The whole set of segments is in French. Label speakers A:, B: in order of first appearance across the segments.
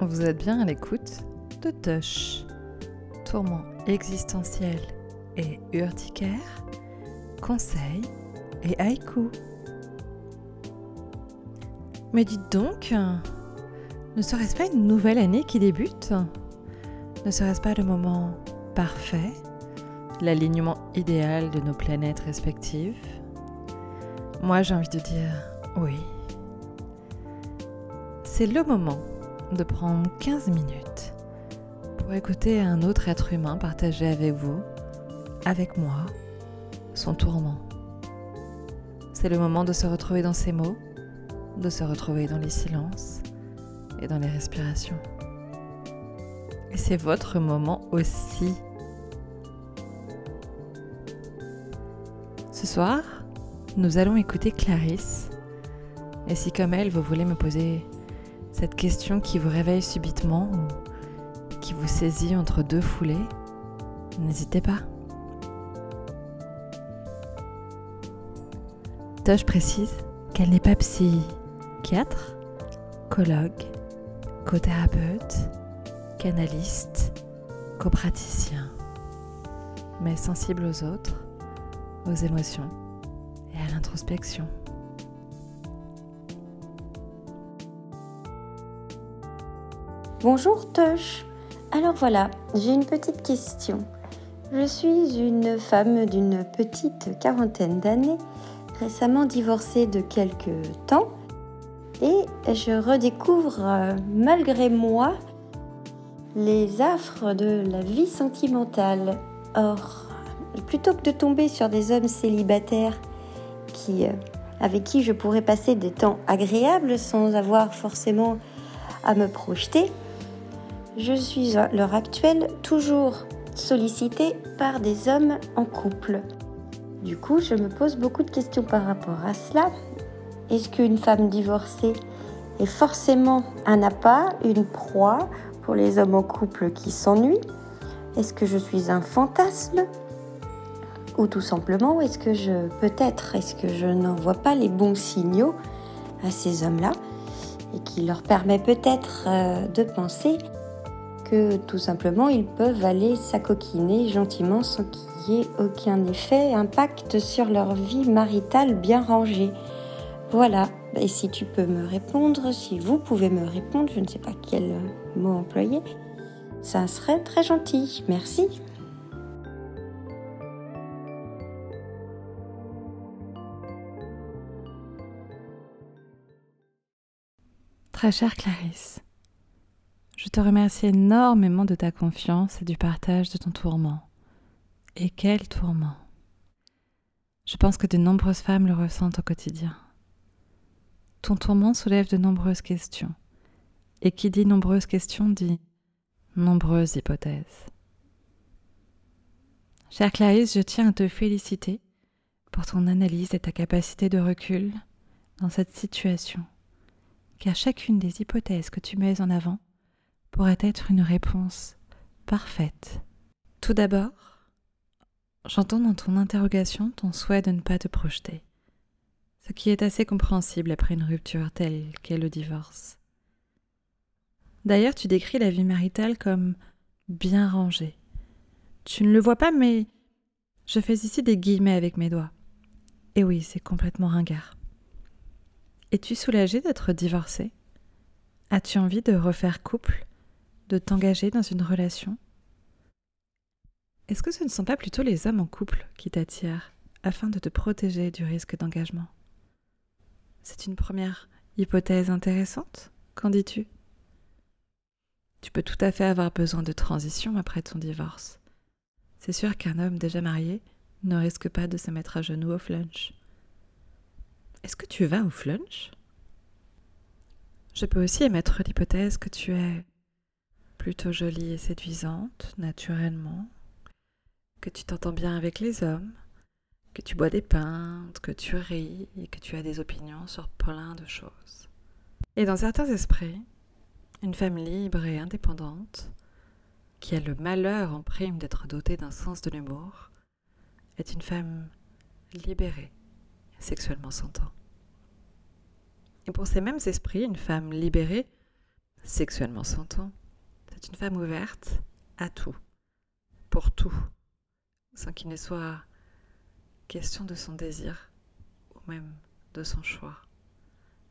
A: Vous êtes bien à l'écoute de Tush. Tourment existentiel et urticaire, conseil et haïku. Mais dites donc, ne serait-ce pas une nouvelle année qui débute? Ne serait-ce pas le moment parfait, l'alignement idéal de nos planètes respectives? Moi j'ai envie de dire oui. C'est le moment de prendre 15 minutes pour écouter un autre être humain partager avec vous, avec moi, son tourment. C'est le moment de se retrouver dans ses mots, de se retrouver dans les silences et dans les respirations. Et c'est votre moment aussi. Ce soir, nous allons écouter Clarisse. Et si comme elle, vous voulez me poser cette question qui vous réveille subitement ou qui vous saisit entre deux foulées, n'hésitez pas. Tosh précise qu'elle n'est pas psychiatre, colloque, cothérapeute, canaliste, copraticien, mais sensible aux autres, aux émotions et à l'introspection.
B: Bonjour Tosh. Alors voilà, j'ai une petite question. Je suis une femme d'une petite quarantaine d'années, récemment divorcée de quelques temps, et je redécouvre euh, malgré moi les affres de la vie sentimentale. Or, plutôt que de tomber sur des hommes célibataires euh, avec qui je pourrais passer des temps agréables sans avoir forcément à me projeter, je suis à l'heure actuelle toujours sollicitée par des hommes en couple. Du coup, je me pose beaucoup de questions par rapport à cela. Est-ce qu'une femme divorcée est forcément un appât, une proie pour les hommes en couple qui s'ennuient? Est-ce que je suis un fantasme? Ou tout simplement, est-ce que je, peut-être, est-ce que je n'envoie pas les bons signaux à ces hommes-là et qui leur permet peut-être euh, de penser que tout simplement ils peuvent aller s'acoquiner gentiment sans qu'il y ait aucun effet, impact sur leur vie maritale bien rangée. Voilà, et si tu peux me répondre, si vous pouvez me répondre, je ne sais pas quel mot employer, ça serait très gentil. Merci.
A: Très chère Clarisse, je te remercie énormément de ta confiance et du partage de ton tourment. Et quel tourment Je pense que de nombreuses femmes le ressentent au quotidien. Ton tourment soulève de nombreuses questions. Et qui dit nombreuses questions dit nombreuses hypothèses. Chère Clarisse, je tiens à te féliciter pour ton analyse et ta capacité de recul dans cette situation, car chacune des hypothèses que tu mets en avant pourrait être une réponse parfaite. Tout d'abord, j'entends dans ton interrogation ton souhait de ne pas te projeter, ce qui est assez compréhensible après une rupture telle qu'est le divorce. D'ailleurs, tu décris la vie maritale comme bien rangée. Tu ne le vois pas, mais je fais ici des guillemets avec mes doigts. Et oui, c'est complètement ringard. Es-tu soulagée d'être divorcée? As-tu envie de refaire couple? De t'engager dans une relation Est-ce que ce ne sont pas plutôt les hommes en couple qui t'attirent afin de te protéger du risque d'engagement? C'est une première hypothèse intéressante, qu'en dis-tu? Tu peux tout à fait avoir besoin de transition après ton divorce. C'est sûr qu'un homme déjà marié ne risque pas de se mettre à genoux au flunch. Est-ce que tu vas au flunch? Je peux aussi émettre l'hypothèse que tu es plutôt jolie et séduisante, naturellement, que tu t'entends bien avec les hommes, que tu bois des pintes, que tu ris et que tu as des opinions sur plein de choses. Et dans certains esprits, une femme libre et indépendante, qui a le malheur en prime d'être dotée d'un sens de l'humour, est une femme libérée, sexuellement s'entend. Et pour ces mêmes esprits, une femme libérée sexuellement s'entend. C'est une femme ouverte à tout, pour tout, sans qu'il ne soit question de son désir ou même de son choix.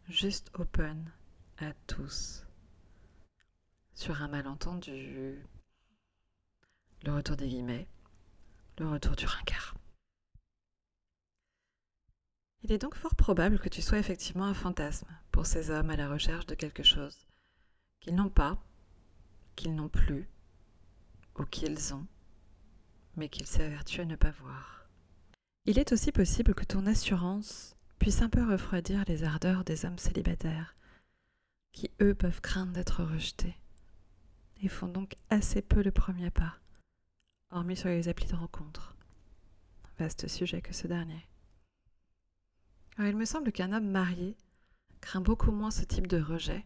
A: Juste open à tous. Sur un malentendu, le retour des guillemets, le retour du ringard. Il est donc fort probable que tu sois effectivement un fantasme pour ces hommes à la recherche de quelque chose qu'ils n'ont pas, qu'ils n'ont plus, ou qu'ils ont, mais qu'ils s'évertuent à ne pas voir. Il est aussi possible que ton assurance puisse un peu refroidir les ardeurs des hommes célibataires, qui eux peuvent craindre d'être rejetés, et font donc assez peu le premier pas, hormis sur les applis de rencontre. Vaste sujet que ce dernier. Alors il me semble qu'un homme marié craint beaucoup moins ce type de rejet,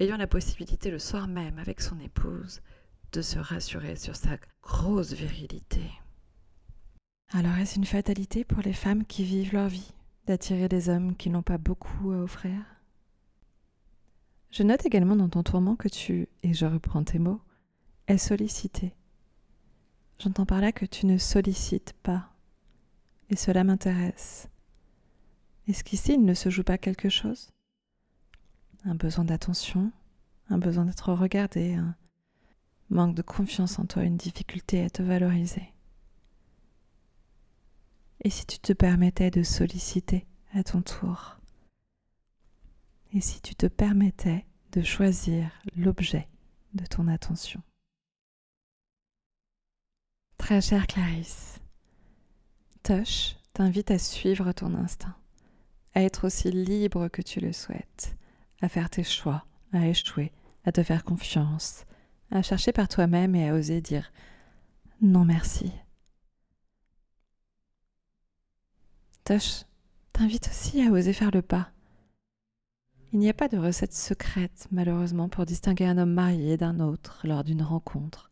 A: ayant la possibilité le soir même avec son épouse de se rassurer sur sa grosse virilité. Alors est-ce une fatalité pour les femmes qui vivent leur vie d'attirer des hommes qui n'ont pas beaucoup à offrir? Je note également dans ton tourment que tu, et je reprends tes mots, es sollicité. J'entends par là que tu ne sollicites pas, et cela m'intéresse. Est-ce qu'ici il ne se joue pas quelque chose? Un besoin d'attention, un besoin d'être regardé, un manque de confiance en toi, une difficulté à te valoriser. Et si tu te permettais de solliciter à ton tour? Et si tu te permettais de choisir l'objet de ton attention? Très chère Clarisse, Tosh t'invite à suivre ton instinct, à être aussi libre que tu le souhaites, à faire tes choix, à échouer, à te faire confiance, à chercher par toi-même et à oser dire non merci. Tosh t'invite aussi à oser faire le pas. Il n'y a pas de recette secrète, malheureusement, pour distinguer un homme marié d'un autre lors d'une rencontre.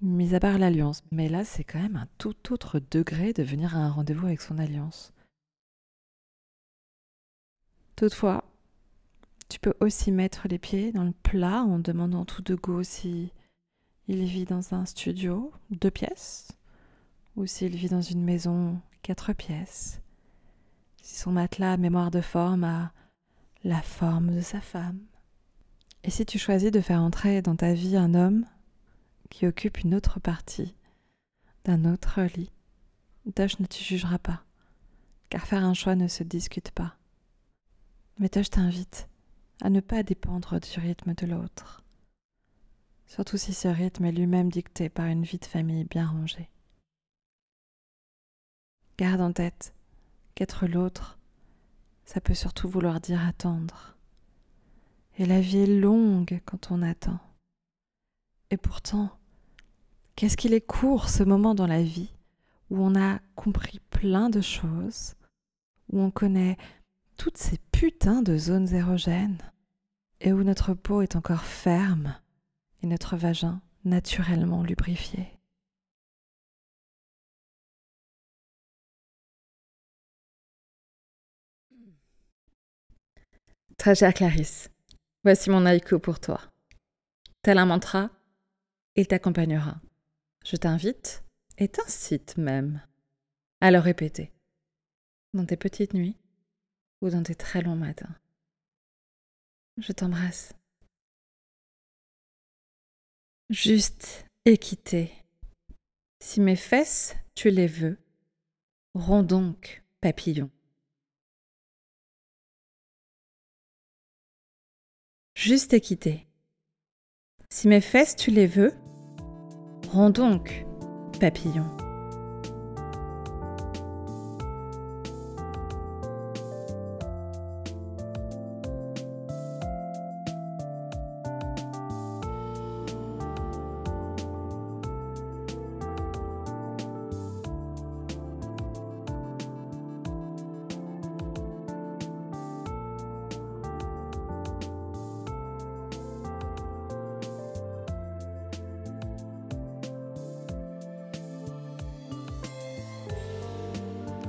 A: Mis à part l'alliance, mais là c'est quand même un tout autre degré de venir à un rendez-vous avec son alliance. Toutefois, tu peux aussi mettre les pieds dans le plat en demandant tout de go si il vit dans un studio, deux pièces, ou s'il vit dans une maison, quatre pièces, si son matelas mémoire de forme a la forme de sa femme. Et si tu choisis de faire entrer dans ta vie un homme qui occupe une autre partie d'un autre lit, Tosh ne te jugera pas, car faire un choix ne se discute pas. Mais Tosh t'invite à ne pas dépendre du rythme de l'autre, surtout si ce rythme est lui-même dicté par une vie de famille bien rangée. Garde en tête qu'être l'autre, ça peut surtout vouloir dire attendre. Et la vie est longue quand on attend. Et pourtant, qu'est-ce qu'il est court ce moment dans la vie où on a compris plein de choses, où on connaît toutes ces putains de zones érogènes et où notre peau est encore ferme et notre vagin naturellement lubrifié. Très chère Clarisse, voici mon haïku pour toi. Tel un mantra, il t'accompagnera. Je t'invite et t'incite même à le répéter dans tes petites nuits ou dans tes très longs matins. Je t'embrasse. Juste équité. Si mes fesses, tu les veux, rends donc papillon. Juste équité. Si mes fesses, tu les veux, rends donc papillon.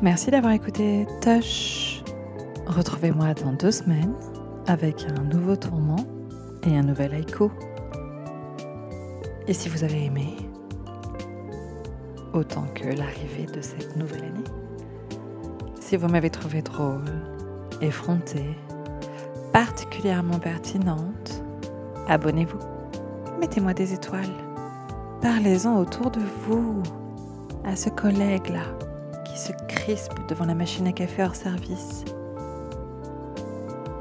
A: Merci d'avoir écouté Tush. Retrouvez-moi dans deux semaines avec un nouveau tourment et un nouvel haïku. Et si vous avez aimé, autant que l'arrivée de cette nouvelle année, si vous m'avez trouvé drôle, effrontée, particulièrement pertinente, abonnez-vous, mettez-moi des étoiles, parlez-en autour de vous, à ce collègue-là qui se crispe devant la machine à café hors service,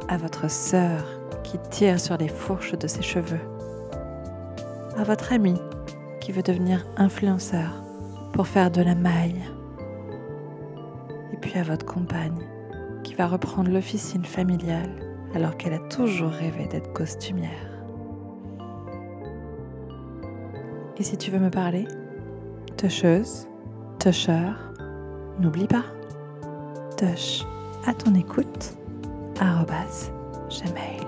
A: à votre sœur qui tire sur les fourches de ses cheveux, à votre ami qui veut devenir influenceur pour faire de la maille, et puis à votre compagne qui va reprendre l'officine familiale alors qu'elle a toujours rêvé d'être costumière. Et si tu veux me parler, toucheuse, toucheur, n'oublie pas, touche à ton écoute, arrobas, gmail.